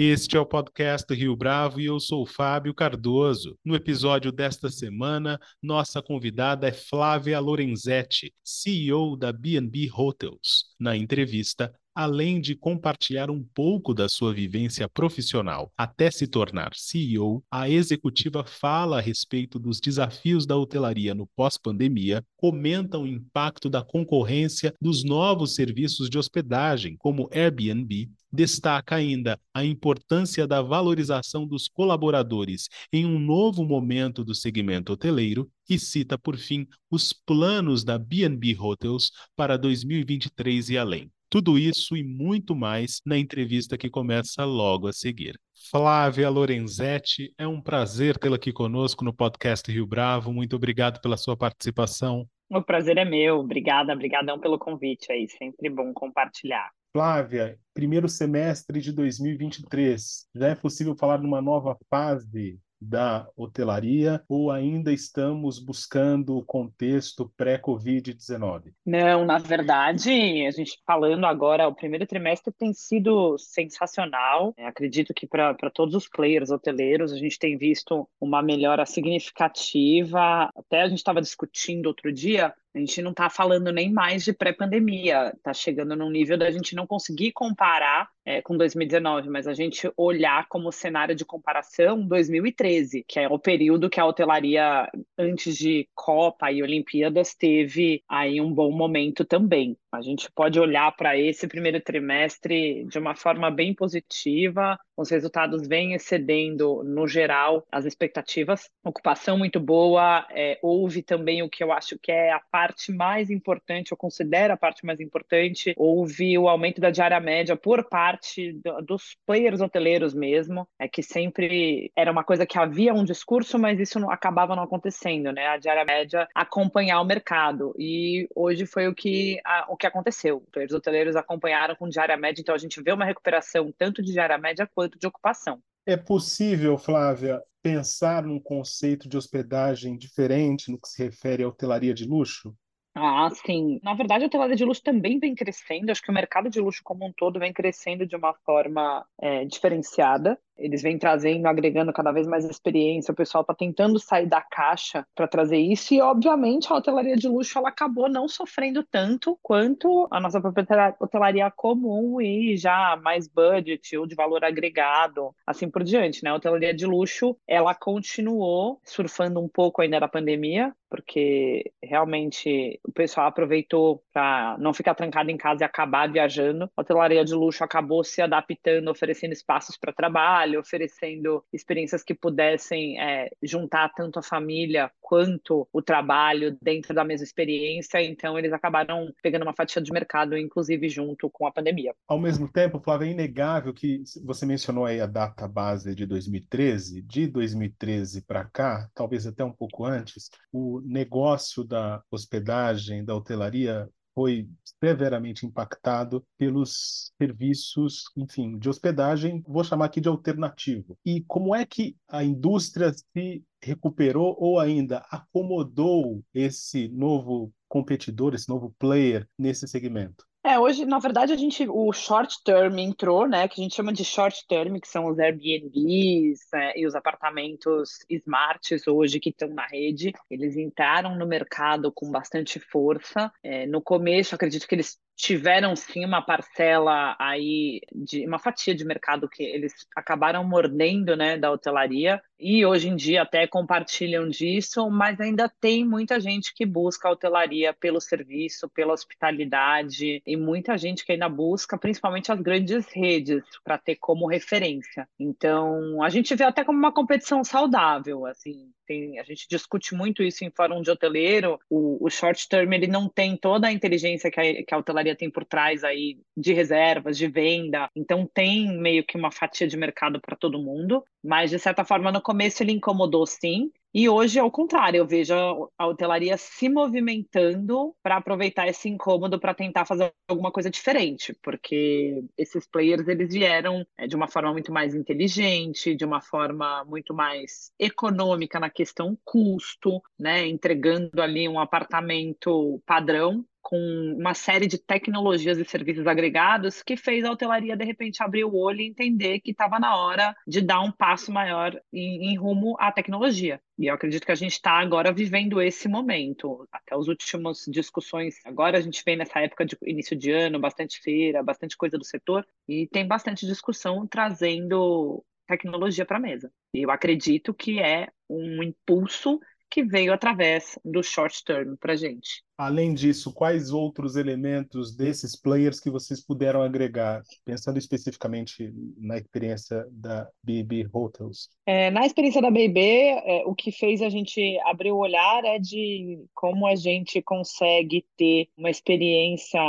Este é o podcast Rio Bravo e eu sou Fábio Cardoso. No episódio desta semana, nossa convidada é Flávia Lorenzetti, CEO da B&B Hotels. Na entrevista, além de compartilhar um pouco da sua vivência profissional até se tornar CEO, a executiva fala a respeito dos desafios da hotelaria no pós-pandemia, comenta o impacto da concorrência dos novos serviços de hospedagem, como Airbnb, destaca ainda a importância da valorização dos colaboradores em um novo momento do segmento hoteleiro e cita, por fim, os planos da B&B Hotels para 2023 e além. Tudo isso e muito mais na entrevista que começa logo a seguir. Flávia Lorenzetti, é um prazer tê-la aqui conosco no podcast Rio Bravo. Muito obrigado pela sua participação. O prazer é meu. Obrigada, obrigadão pelo convite aí. Sempre bom compartilhar. Flávia, primeiro semestre de 2023, já é possível falar numa nova fase da hotelaria ou ainda estamos buscando o contexto pré-Covid-19? Não, na verdade, a gente falando agora, o primeiro trimestre tem sido sensacional. acredito que para todos os players hoteleiros, a gente tem visto uma melhora significativa. Até a gente estava discutindo outro dia a gente não está falando nem mais de pré-pandemia, está chegando num nível da gente não conseguir comparar é, com 2019, mas a gente olhar como cenário de comparação 2013, que é o período que a hotelaria, antes de Copa e Olimpíadas, teve aí um bom momento também. A gente pode olhar para esse primeiro trimestre de uma forma bem positiva, os resultados vêm excedendo, no geral, as expectativas. Ocupação muito boa, é, houve também o que eu acho que é a parte mais importante, eu considero a parte mais importante, houve o aumento da diária média por parte do, dos players hoteleiros mesmo, é que sempre era uma coisa que havia um discurso, mas isso não, acabava não acontecendo, né? A diária média acompanhar o mercado, e hoje foi o que, a, o que aconteceu. Os hoteleiros acompanharam com diária média, então a gente vê uma recuperação tanto de diária média quanto de ocupação. É possível, Flávia, pensar num conceito de hospedagem diferente no que se refere à hotelaria de luxo? Ah, sim. Na verdade, a hotelaria de luxo também vem crescendo. Acho que o mercado de luxo como um todo vem crescendo de uma forma é, diferenciada. Eles vêm trazendo, agregando cada vez mais experiência. O pessoal está tentando sair da caixa para trazer isso. E, obviamente, a hotelaria de luxo ela acabou não sofrendo tanto quanto a nossa própria hotelaria comum e já mais budget ou de valor agregado, assim por diante. Né? A hotelaria de luxo ela continuou surfando um pouco ainda da pandemia, porque realmente o pessoal aproveitou para não ficar trancado em casa e acabar viajando. A hotelaria de luxo acabou se adaptando, oferecendo espaços para trabalho trabalho, oferecendo experiências que pudessem é, juntar tanto a família quanto o trabalho dentro da mesma experiência. Então, eles acabaram pegando uma fatia de mercado, inclusive junto com a pandemia. Ao mesmo tempo, Flávia, é inegável que você mencionou aí a data base de 2013. De 2013 para cá, talvez até um pouco antes, o negócio da hospedagem, da hotelaria foi severamente impactado pelos serviços, enfim, de hospedagem, vou chamar aqui de alternativo. E como é que a indústria se recuperou ou ainda acomodou esse novo competidor, esse novo player nesse segmento? É, hoje, na verdade, a gente, o short term entrou, né, que a gente chama de short term, que são os Airbnbs né, e os apartamentos smarts hoje que estão na rede. Eles entraram no mercado com bastante força. É, no começo, acredito que eles tiveram sim uma parcela aí de uma fatia de mercado que eles acabaram mordendo, né, da hotelaria. E hoje em dia até compartilham disso, mas ainda tem muita gente que busca a hotelaria pelo serviço, pela hospitalidade. E muita gente que ainda busca, principalmente as grandes redes, para ter como referência. Então, a gente vê até como uma competição saudável, assim, tem, a gente discute muito isso em fórum de hoteleiro, o, o short term ele não tem toda a inteligência que a, que a hotelaria tem por trás aí de reservas, de venda, então tem meio que uma fatia de mercado para todo mundo, mas de certa forma no começo ele incomodou sim, e hoje, ao contrário, eu vejo a hotelaria se movimentando para aproveitar esse incômodo para tentar fazer alguma coisa diferente, porque esses players eles vieram é, de uma forma muito mais inteligente, de uma forma muito mais econômica na questão custo, né, entregando ali um apartamento padrão com uma série de tecnologias e serviços agregados que fez a hotelaria de repente abrir o olho e entender que estava na hora de dar um passo maior em, em rumo à tecnologia. E eu acredito que a gente está agora vivendo esse momento. Até as últimas discussões, agora a gente vem nessa época de início de ano, bastante feira, bastante coisa do setor, e tem bastante discussão trazendo tecnologia para a mesa. E eu acredito que é um impulso que veio através do short term para a gente. Além disso, quais outros elementos desses players que vocês puderam agregar, pensando especificamente na experiência da BB Hotels? É, na experiência da BB, é, o que fez a gente abrir o olhar é de como a gente consegue ter uma experiência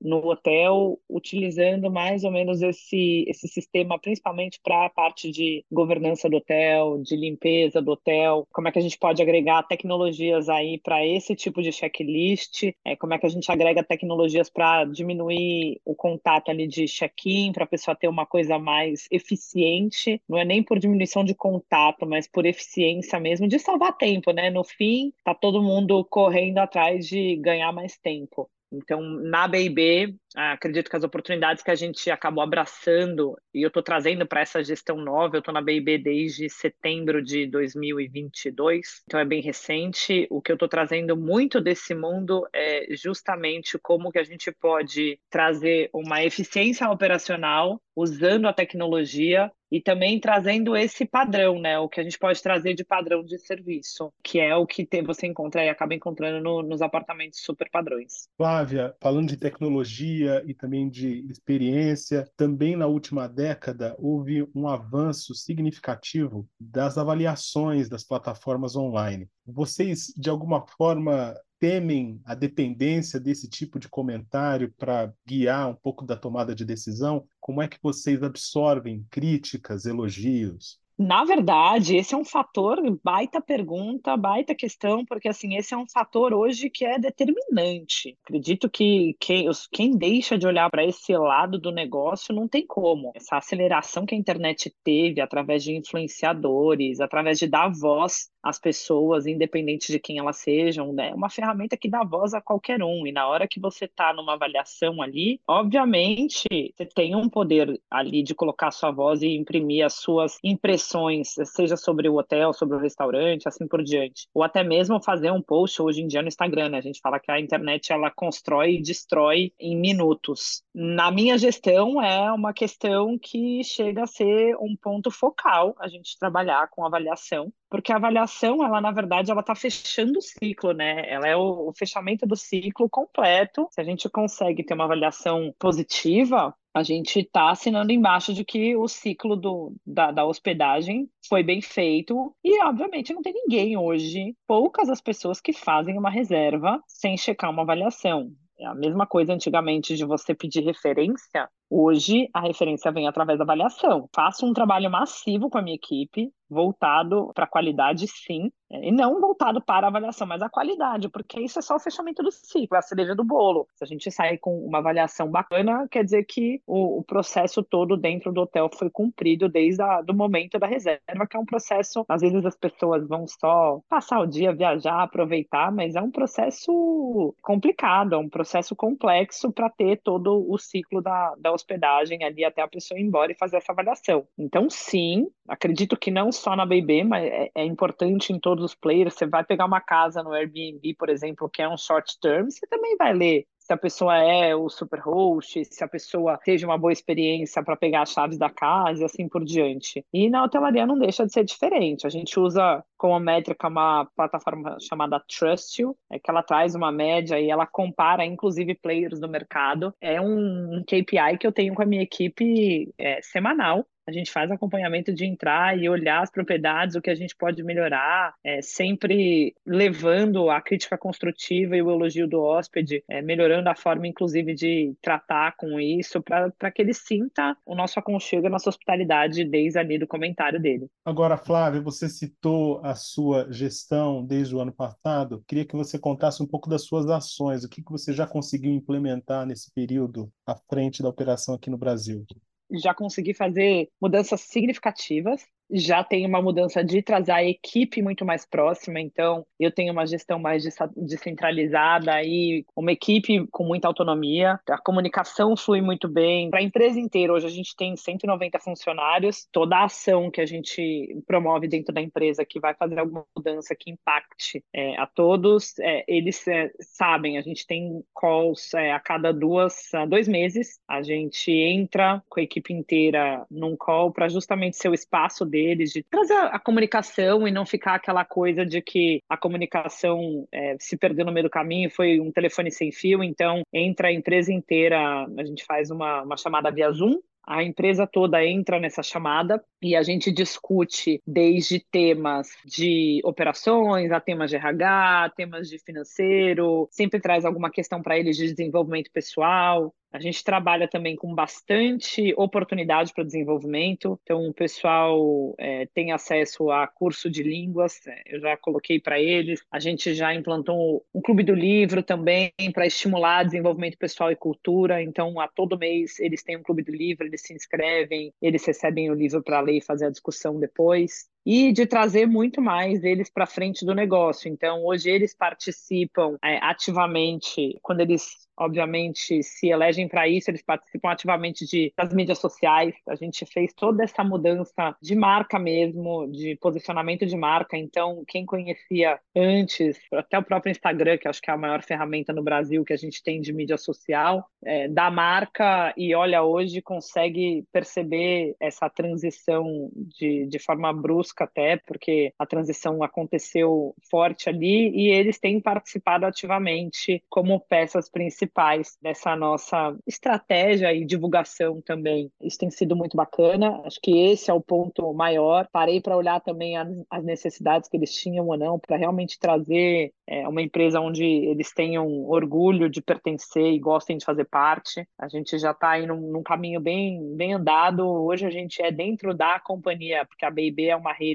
no hotel utilizando mais ou menos esse, esse sistema, principalmente para a parte de governança do hotel, de limpeza do hotel, como é que a gente pode agregar tecnologias aí para esse tipo de checklist existe, é, como é que a gente agrega tecnologias para diminuir o contato ali de check-in, para a pessoa ter uma coisa mais eficiente, não é nem por diminuição de contato, mas por eficiência mesmo, de salvar tempo, né? No fim, tá todo mundo correndo atrás de ganhar mais tempo. Então, na BIB, acredito que as oportunidades que a gente acabou abraçando, e eu estou trazendo para essa gestão nova, eu estou na BIB desde setembro de 2022, então é bem recente. O que eu estou trazendo muito desse mundo é justamente como que a gente pode trazer uma eficiência operacional usando a tecnologia e também trazendo esse padrão, né? O que a gente pode trazer de padrão de serviço, que é o que você encontra e acaba encontrando no, nos apartamentos super padrões. Flávia, falando de tecnologia e também de experiência, também na última década houve um avanço significativo das avaliações das plataformas online. Vocês, de alguma forma, temem a dependência desse tipo de comentário para guiar um pouco da tomada de decisão? Como é que vocês absorvem críticas, elogios? Na verdade, esse é um fator, baita pergunta, baita questão, porque assim, esse é um fator hoje que é determinante. Acredito que quem, quem deixa de olhar para esse lado do negócio não tem como. Essa aceleração que a internet teve através de influenciadores, através de dar voz às pessoas, independente de quem elas sejam, né? É uma ferramenta que dá voz a qualquer um. E na hora que você está numa avaliação ali, obviamente, você tem um poder ali de colocar sua voz e imprimir as suas impressões, seja sobre o hotel, sobre o restaurante, assim por diante. Ou até mesmo fazer um post hoje em dia no Instagram, né? A gente fala que a internet ela constrói e destrói em minutos. Na minha gestão é uma questão que chega a ser um ponto focal a gente trabalhar com avaliação porque a avaliação, ela na verdade, ela está fechando o ciclo, né? Ela é o, o, fechamento do ciclo completo. Se a gente consegue ter uma avaliação positiva, a gente está assinando embaixo de que o ciclo do, da, da hospedagem foi bem feito e, obviamente, não tem ninguém hoje, poucas as pessoas que fazem uma reserva sem checar uma avaliação. É a mesma coisa antigamente de você pedir referência, hoje a referência vem através da avaliação. Faço um trabalho massivo com a minha equipe, voltado para a qualidade, sim, e não voltado para a avaliação, mas a qualidade, porque isso é só o fechamento do ciclo, é a cereja do bolo. Se a gente sair com uma avaliação bacana, quer dizer que o, o processo todo dentro do hotel foi cumprido desde o momento da reserva, que é um processo, às vezes as pessoas vão só passar o dia, viajar, aproveitar, mas é um processo complicado, é um processo complexo para ter todo o ciclo da, da hospedagem ali até a pessoa ir embora e fazer essa avaliação. Então, sim, acredito que não só na BB, mas é, é, importante em todos os players. Você vai pegar uma casa no Airbnb, por exemplo, que é um short term, você também vai ler se a pessoa é o super host, se a pessoa teve uma boa experiência para pegar as chaves da casa e assim por diante. E na hotelaria não deixa de ser diferente. A gente usa como métrica uma plataforma chamada Trust You, é que ela traz uma média e ela compara inclusive players do mercado. É um KPI que eu tenho com a minha equipe é, semanal a gente faz acompanhamento de entrar e olhar as propriedades, o que a gente pode melhorar, é, sempre levando a crítica construtiva e o elogio do hóspede, é, melhorando a forma, inclusive, de tratar com isso, para que ele sinta o nosso aconchego, a nossa hospitalidade desde ali do comentário dele. Agora, Flávio, você citou a sua gestão desde o ano passado. Queria que você contasse um pouco das suas ações, o que, que você já conseguiu implementar nesse período à frente da operação aqui no Brasil já consegui fazer mudanças significativas. Já tem uma mudança de trazer a equipe muito mais próxima, então eu tenho uma gestão mais descentralizada e uma equipe com muita autonomia, a comunicação flui muito bem. Para a empresa inteira, hoje a gente tem 190 funcionários, toda a ação que a gente promove dentro da empresa que vai fazer alguma mudança que impacte é, a todos, é, eles é, sabem, a gente tem calls é, a cada duas, a dois meses, a gente entra com a equipe inteira num call para justamente ser o espaço deles, de trazer a comunicação e não ficar aquela coisa de que a comunicação é, se perdeu no meio do caminho, foi um telefone sem fio, então entra a empresa inteira, a gente faz uma, uma chamada via Zoom, a empresa toda entra nessa chamada e a gente discute desde temas de operações a temas de RH, temas de financeiro, sempre traz alguma questão para eles de desenvolvimento pessoal. A gente trabalha também com bastante oportunidade para desenvolvimento, então o pessoal é, tem acesso a curso de línguas, é, eu já coloquei para eles. A gente já implantou um clube do livro também para estimular desenvolvimento pessoal e cultura, então a todo mês eles têm um clube do livro, eles se inscrevem, eles recebem o livro para ler e fazer a discussão depois e de trazer muito mais eles para frente do negócio. Então, hoje eles participam é, ativamente, quando eles obviamente se elegem para isso, eles participam ativamente de, das mídias sociais. A gente fez toda essa mudança de marca mesmo, de posicionamento de marca. Então, quem conhecia antes, até o próprio Instagram, que acho que é a maior ferramenta no Brasil que a gente tem de mídia social, é, da marca e olha hoje consegue perceber essa transição de, de forma brusca até, porque a transição aconteceu forte ali e eles têm participado ativamente como peças principais dessa nossa estratégia e divulgação também. Isso tem sido muito bacana. Acho que esse é o ponto maior. Parei para olhar também as, as, necessidades que eles tinham ou não, para realmente trazer é, uma empresa onde eles tenham orgulho de pertencer e gostem de fazer parte. A gente já está aí num, num, caminho bem, bem andado. Hoje a gente é dentro da companhia, porque a BB é uma rede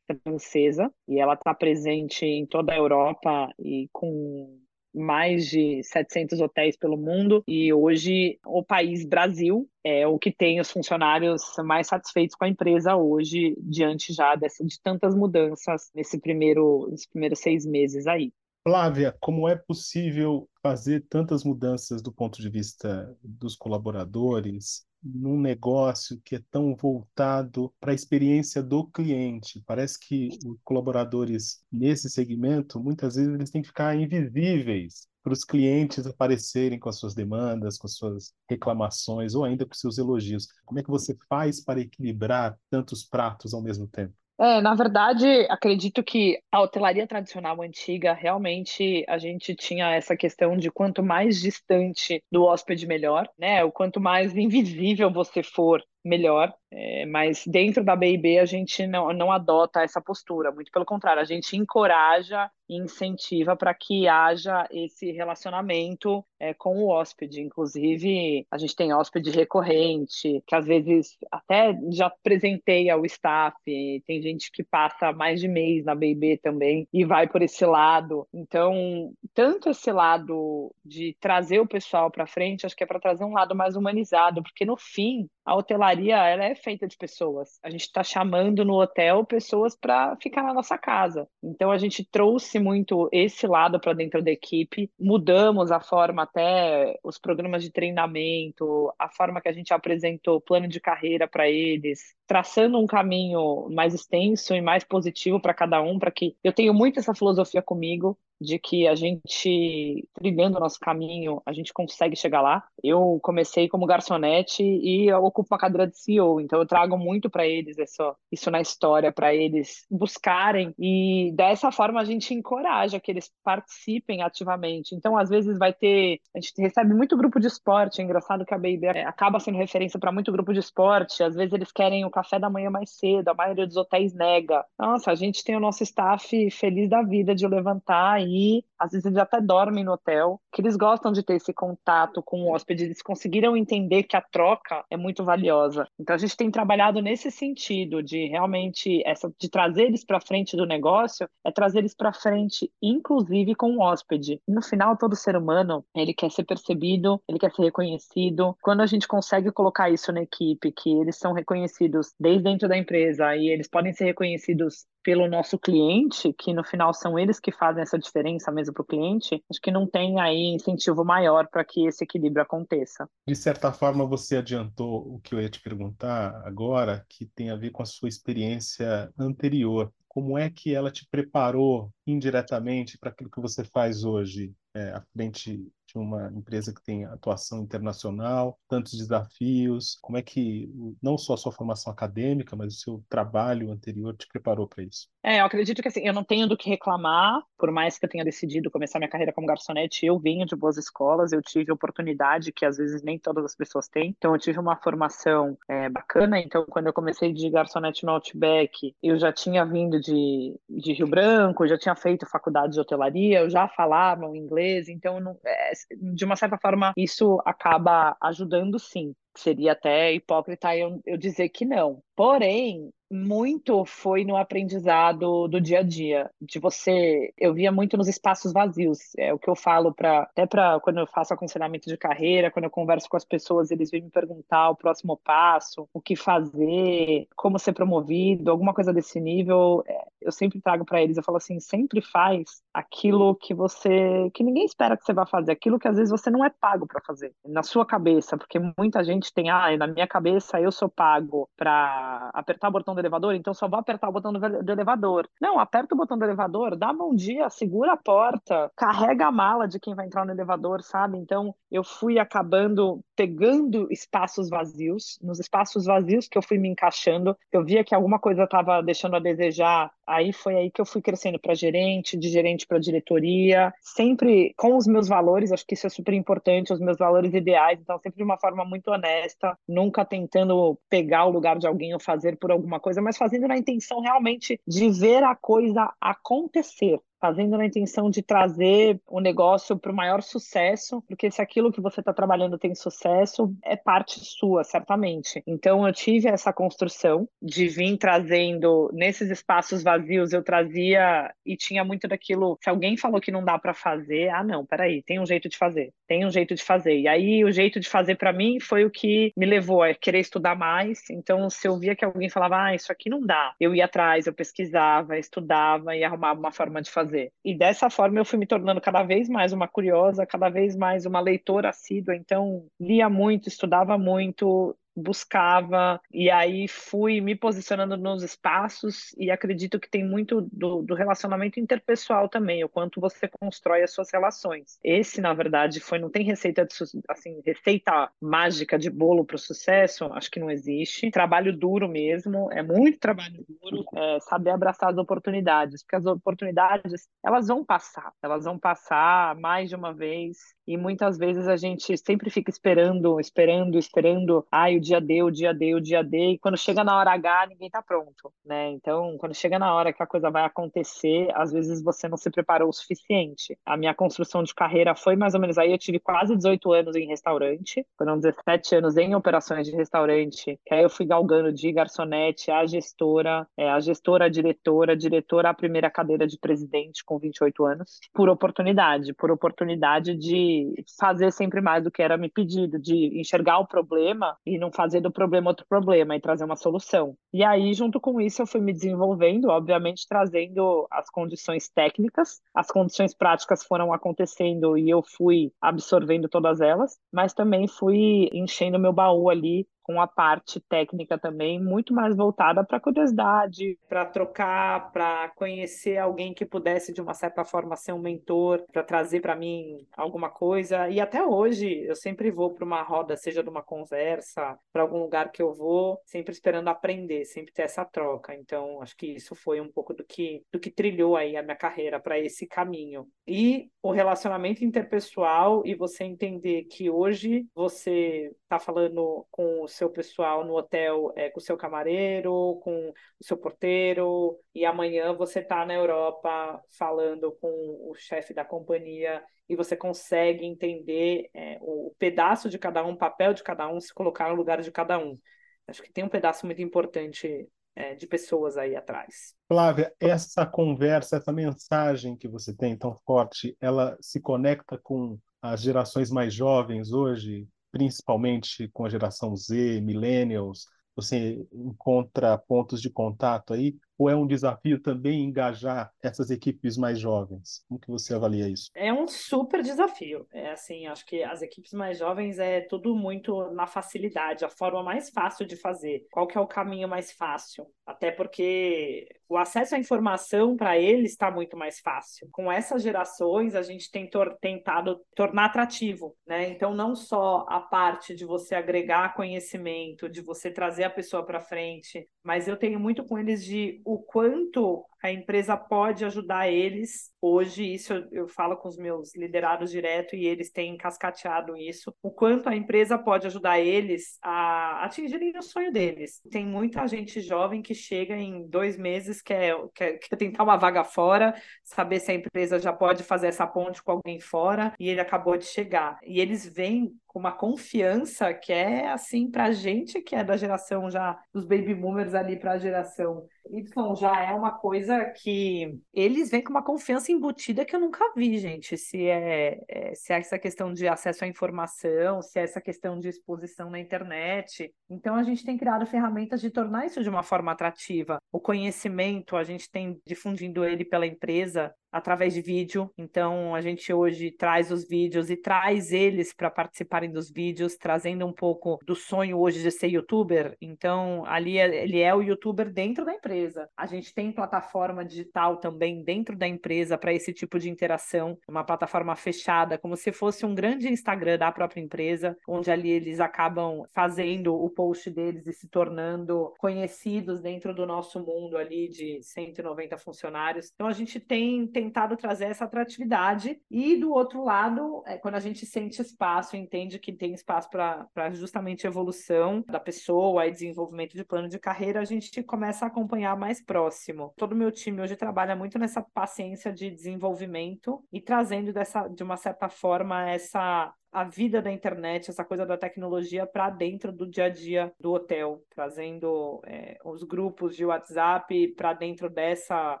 francesa e ela está presente em toda a Europa e com mais de 700 hotéis pelo mundo e hoje o país Brasil é o que tem os funcionários mais satisfeitos com a empresa hoje diante já dessa, de tantas mudanças nesse primeiro, nesses primeiros seis meses aí. Flávia, como é possível fazer tantas mudanças do ponto de vista dos colaboradores num negócio que é tão voltado para a experiência do cliente. Parece que os colaboradores nesse segmento, muitas vezes, eles têm que ficar invisíveis para os clientes aparecerem com as suas demandas, com as suas reclamações ou ainda com seus elogios. Como é que você faz para equilibrar tantos pratos ao mesmo tempo? É, na verdade, acredito que a hotelaria tradicional antiga, realmente a gente tinha essa questão de quanto mais distante do hóspede, melhor, né? O quanto mais invisível você for, melhor. É, mas dentro da BIB a gente não, não adota essa postura, muito pelo contrário, a gente encoraja e incentiva para que haja esse relacionamento é, com o hóspede. Inclusive, a gente tem hóspede recorrente, que às vezes até já apresentei ao staff, tem gente que passa mais de mês na BIB também e vai por esse lado. Então, tanto esse lado de trazer o pessoal para frente, acho que é para trazer um lado mais humanizado, porque no fim, a hotelaria ela é feita de pessoas. A gente está chamando no hotel pessoas para ficar na nossa casa. Então a gente trouxe muito esse lado para dentro da equipe, mudamos a forma até os programas de treinamento, a forma que a gente apresentou o plano de carreira para eles, traçando um caminho mais extenso e mais positivo para cada um, para que eu tenho muito essa filosofia comigo de que a gente, trilhando o nosso caminho, a gente consegue chegar lá. Eu comecei como garçonete e ocupo uma cadeira de CEO, então eu trago muito para eles isso, isso na história, para eles buscarem e dessa forma a gente encoraja que eles participem ativamente. Então, às vezes vai ter, a gente recebe muito grupo de esporte, é engraçado que a Baby acaba sendo referência para muito grupo de esporte, às vezes eles querem o café da manhã mais cedo, a maioria dos hotéis nega. Nossa, a gente tem o nosso staff feliz da vida de levantar aí às vezes eles até dormem no hotel, que eles gostam de ter esse contato com o hóspede, eles conseguiram entender que a troca é muito valiosa. Então a gente tem trabalhado nesse sentido de realmente essa de trazer eles para frente do negócio, é trazer eles para frente inclusive com o hóspede. no final todo ser humano, ele quer ser percebido, ele quer ser reconhecido. Quando a gente consegue colocar isso na equipe, que eles são reconhecidos desde dentro da empresa e eles podem ser reconhecidos pelo nosso cliente, que no final são eles que fazem essa diferença mesmo para o cliente, acho que não tem aí incentivo maior para que esse equilíbrio aconteça. De certa forma, você adiantou o que eu ia te perguntar agora, que tem a ver com a sua experiência anterior. Como é que ela te preparou indiretamente para aquilo que você faz hoje, é, à frente de uma empresa que tem atuação internacional, tantos desafios? Como é que não só a sua formação acadêmica, mas o seu trabalho anterior te preparou para isso? É, eu acredito que assim, eu não tenho do que reclamar, por mais que eu tenha decidido começar minha carreira como garçonete, eu venho de boas escolas, eu tive oportunidade que às vezes nem todas as pessoas têm, então eu tive uma formação é, bacana, então quando eu comecei de garçonete no Outback, eu já tinha vindo de, de Rio Branco, já tinha feito faculdade de hotelaria, eu já falava o inglês, então não, é, de uma certa forma isso acaba ajudando sim. Seria até hipócrita eu, eu dizer que não. Porém, muito foi no aprendizado do dia a dia, de você, eu via muito nos espaços vazios, é o que eu falo para até para quando eu faço aconselhamento de carreira, quando eu converso com as pessoas, eles vêm me perguntar o próximo passo, o que fazer, como ser promovido, alguma coisa desse nível, é, eu sempre trago para eles, eu falo assim, sempre faz aquilo que você que ninguém espera que você vá fazer, aquilo que às vezes você não é pago para fazer, na sua cabeça, porque muita gente tem, ah, na minha cabeça eu sou pago para apertar o botão do elevador, então só vou apertar o botão do, do, elevador. Não, aperta o botão do elevador, dá bom dia, segura a porta, carrega a mala de quem vai entrar no elevador, sabe? Então eu fui acabando pegando espaços vazios, nos espaços vazios que eu fui me encaixando, eu via que alguma coisa estava deixando a desejar, aí foi aí que eu fui crescendo para gerente, de gerente para diretoria, sempre com os meus valores, acho que isso é super importante, os meus valores ideais, então sempre de uma forma muito honesta, nunca tentando pegar o lugar de alguém ou fazer por alguma coisa, mas fazendo na intenção realmente de ver a coisa acontecer fazendo na intenção de trazer o negócio para o maior sucesso, porque se aquilo que você está trabalhando tem sucesso, é parte sua, certamente. Então, eu tive essa construção de vir trazendo nesses espaços vazios, eu trazia e tinha muito daquilo. Se alguém falou que não dá para fazer, ah, não, peraí, tem um jeito de fazer, tem um jeito de fazer. E aí, o jeito de fazer para mim foi o que me levou a querer estudar mais. Então, se eu via que alguém falava, ah, isso aqui não dá, eu ia atrás, eu pesquisava, estudava e arrumava uma forma de fazer fazer. E dessa forma eu fui me tornando cada vez mais uma curiosa, cada vez mais uma leitora assídua. Então, lia muito, estudava muito, buscava e aí fui me posicionando nos espaços e acredito que tem muito do, do, relacionamento interpessoal também, o quanto você constrói as suas relações. Esse, na verdade, foi não tem receita de, assim receita mágica de bolo para o sucesso, acho que não existe. Trabalho duro mesmo, é muito trabalho duro, é, saber abraçar as oportunidades, porque as oportunidades elas vão passar, elas vão passar mais de uma vez e muitas vezes a gente sempre fica esperando, esperando, esperando, ai, o dia D, o dia D, o dia D, e quando chega na hora H, ninguém tá pronto, né? Então, quando chega na hora que a coisa vai acontecer, às vezes você não se preparou o suficiente. A minha construção de carreira foi mais ou menos aí, eu tive quase 18 anos em restaurante, foram 17 anos em operações de restaurante, que aí eu fui galgando de garçonete a gestora, é, a gestora, a diretora, a diretora a primeira cadeira de presidente com 28 anos, por oportunidade, por oportunidade de fazer sempre mais do que era me pedido, de enxergar o problema e não fazer do problema outro problema e trazer uma solução. E aí, junto com isso, eu fui me desenvolvendo, obviamente trazendo as condições técnicas, as condições práticas foram acontecendo e eu fui absorvendo todas elas, mas também fui enchendo meu baú ali com a parte técnica também muito mais voltada para curiosidade, para trocar, para conhecer alguém que pudesse de uma certa forma ser um mentor, para trazer para mim alguma coisa. E até hoje eu sempre vou para uma roda, seja de uma conversa, para algum lugar que eu vou, sempre esperando aprender, sempre ter essa troca. Então, acho que isso foi um pouco do que do que trilhou aí a minha carreira para esse caminho. E o relacionamento interpessoal e você entender que hoje você está falando com os seu pessoal no hotel é, com o seu camareiro, com o seu porteiro, e amanhã você está na Europa falando com o chefe da companhia e você consegue entender é, o pedaço de cada um, o papel de cada um, se colocar no lugar de cada um. Acho que tem um pedaço muito importante é, de pessoas aí atrás. Flávia, essa conversa, essa mensagem que você tem tão forte, ela se conecta com as gerações mais jovens hoje, principalmente com a geração Z, millennials? Você encontra pontos de contato aí? ou é um desafio também engajar essas equipes mais jovens? Como que você avalia isso? É um super desafio. É assim, acho que as equipes mais jovens é tudo muito na facilidade, a forma mais fácil de fazer. Qual que é o caminho mais fácil? Até porque o acesso à informação para eles está muito mais fácil. Com essas gerações, a gente tem tor tentado tornar atrativo, né? Então, não só a parte de você agregar conhecimento, de você trazer a pessoa para frente, mas eu tenho muito com eles de o quanto a empresa pode ajudar eles. Hoje, isso eu, eu, falo com os meus liderados direto e eles têm cascateado isso. O quanto a empresa pode ajudar eles a atingirem o sonho deles. Tem muita gente jovem que chega em dois meses, quer, quer, quer tentar uma vaga fora, saber se a empresa já pode fazer essa ponte com alguém fora e ele acabou de chegar. E eles vêm com uma confiança que é assim para a gente que é da geração já dos baby boomers ali para a geração Y já é uma coisa que eles vêm com uma confiança embutida que eu nunca vi, gente. Se é, é, se é essa questão de acesso à informação, se é essa questão de exposição na internet. Então a gente tem criado ferramentas de tornar isso de uma forma atrativa. O conhecimento, a gente tem difundindo ele pela empresa através de vídeo. Então, a gente hoje traz os vídeos e traz eles para participarem dos vídeos, trazendo um pouco do sonho hoje de ser youtuber. Então, ali é, ele é o youtuber dentro da empresa. A gente tem plataforma digital também dentro da empresa para esse tipo de interação, uma plataforma fechada, como se fosse um grande Instagram da própria empresa, onde ali eles acabam fazendo o post deles e se tornando conhecidos dentro do nosso mundo ali de 190 funcionários. Então, a gente tem tentado trazer essa atratividade. E do outro lado, é, quando a gente sente espaço, entende que tem espaço para justamente evolução da pessoa e desenvolvimento de plano de carreira, a gente começa a acompanhar mais próximo. Todo o meu time hoje trabalha muito nessa paciência de desenvolvimento e trazendo dessa, de uma certa forma essa a vida da internet, essa coisa da tecnologia para dentro do dia a dia do hotel, trazendo é, os grupos de WhatsApp para dentro dessa,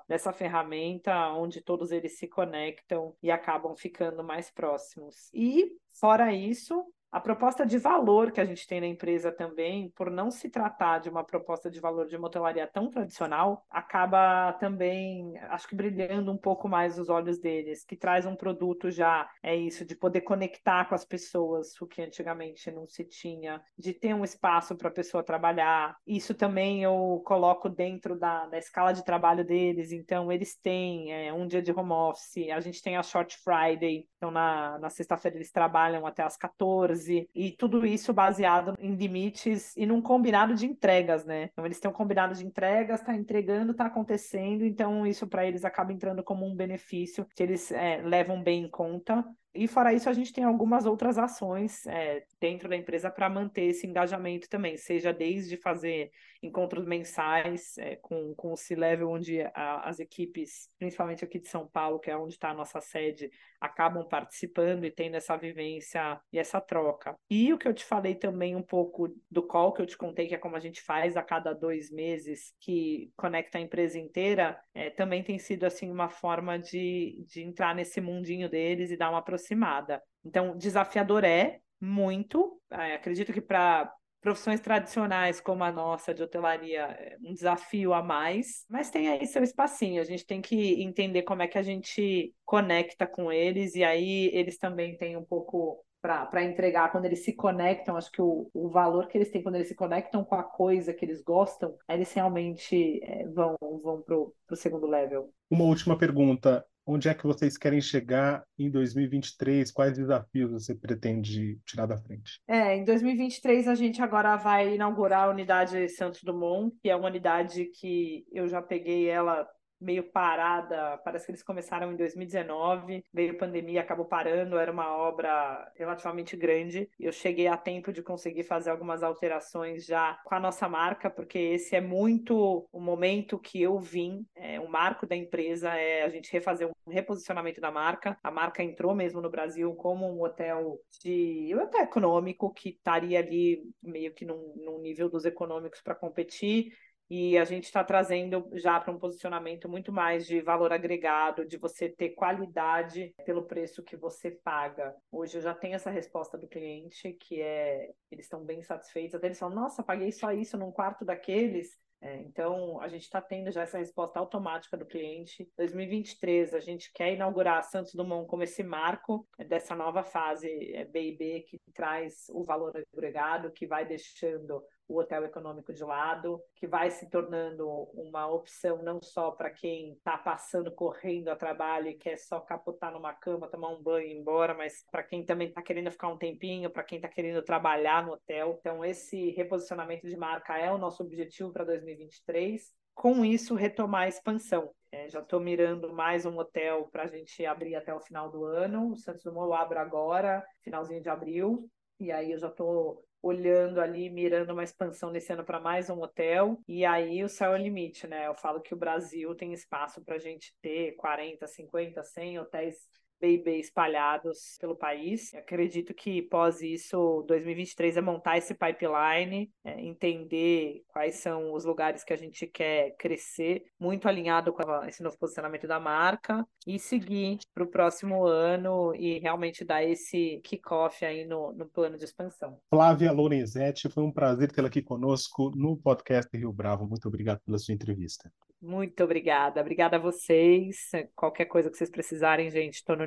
dessa ferramenta, onde todos eles se conectam e acabam ficando mais próximos. E, fora isso, a proposta de valor que a gente tem na empresa também, por não se tratar de uma proposta de valor de hotelaria tão tradicional, acaba também, acho que brilhando um pouco mais os olhos deles, que traz um produto já, é isso, de poder conectar com as pessoas, o que antigamente não se tinha, de ter um espaço para a pessoa trabalhar. Isso também eu coloco dentro da, da escala de trabalho deles, então eles têm é, um dia de home office, a gente tem a Short Friday, então na, na sexta-feira eles trabalham até as 14 14, e tudo isso baseado em limites e num combinado de entregas, né? Então eles têm um combinado de entregas, tá entregando, tá acontecendo, então isso para eles acaba entrando como um benefício que eles é, levam bem em conta. E fora isso, a gente tem algumas outras ações é, dentro da empresa para manter esse engajamento também, seja desde fazer encontros mensais é, com, com o C-Level, onde a, as equipes, principalmente aqui de São Paulo, que é onde está a nossa sede, acabam participando e tendo essa vivência e essa troca. E o que eu te falei também um pouco do call que eu te contei, que é como a gente faz a cada dois meses, que conecta a empresa inteira, é, também tem sido assim uma forma de, de entrar nesse mundinho deles e dar uma aproximada. Então, desafiador é muito. É, acredito que para profissões tradicionais como a nossa de hotelaria é um desafio a mais, mas tem aí seu espacinho. A gente tem que entender como é que a gente conecta com eles e aí eles também têm um pouco para entregar quando eles se conectam. Acho que o, o valor que eles têm quando eles se conectam com a coisa que eles gostam, eles realmente é, vão, vão para o segundo level. Uma última pergunta. Onde é que vocês querem chegar em 2023? Quais desafios você pretende tirar da frente? É, em 2023 a gente agora vai inaugurar a unidade Santos Dumont, que é uma unidade que eu já peguei ela meio parada. Parece que eles começaram em 2019, veio pandemia, acabou parando. Era uma obra relativamente grande. Eu cheguei a tempo de conseguir fazer algumas alterações já com a nossa marca, porque esse é muito o momento que eu vim. É, o marco da empresa é a gente refazer um reposicionamento da marca. A marca entrou mesmo no Brasil como um hotel de um hotel econômico que estaria ali meio que num, num nível dos econômicos para competir e a gente está trazendo já para um posicionamento muito mais de valor agregado, de você ter qualidade pelo preço que você paga. Hoje eu já tenho essa resposta do cliente, que é eles estão bem satisfeitos, até eles falam, nossa, paguei só isso num quarto daqueles. É, então, a gente está tendo já essa resposta automática do cliente. 2023, a gente quer inaugurar Santos Dumont como esse marco dessa nova fase é, B&B que traz o valor agregado, que vai deixando o hotel econômico de lado, que vai se tornando uma opção não só para quem está passando correndo a trabalho e quer só capotar numa cama, tomar um banho e ir embora, mas para quem também está querendo ficar um tempinho, para quem está querendo trabalhar no hotel. Então, esse reposicionamento de marca é o nosso objetivo para 2023. Com isso, retomar a expansão. É, já estou mirando mais um hotel para a gente abrir até o final do ano. O Santos Dumont eu abro agora, finalzinho de abril. E aí eu já estou olhando ali, mirando uma expansão nesse ano para mais um hotel. E aí o céu é o limite, né? Eu falo que o Brasil tem espaço para a gente ter 40, 50, 100 hotéis B&B espalhados pelo país. acredito que pós isso, 2023 é montar esse pipeline, é entender quais são os lugares que a gente quer crescer, muito alinhado com esse novo posicionamento da marca e seguir para o próximo ano e realmente dar esse kickoff aí no, no plano de expansão. Flávia Lorenzetti, foi um prazer tê-la aqui conosco no podcast Rio Bravo. Muito obrigado pela sua entrevista. Muito obrigada. Obrigada a vocês. Qualquer coisa que vocês precisarem, gente, estou no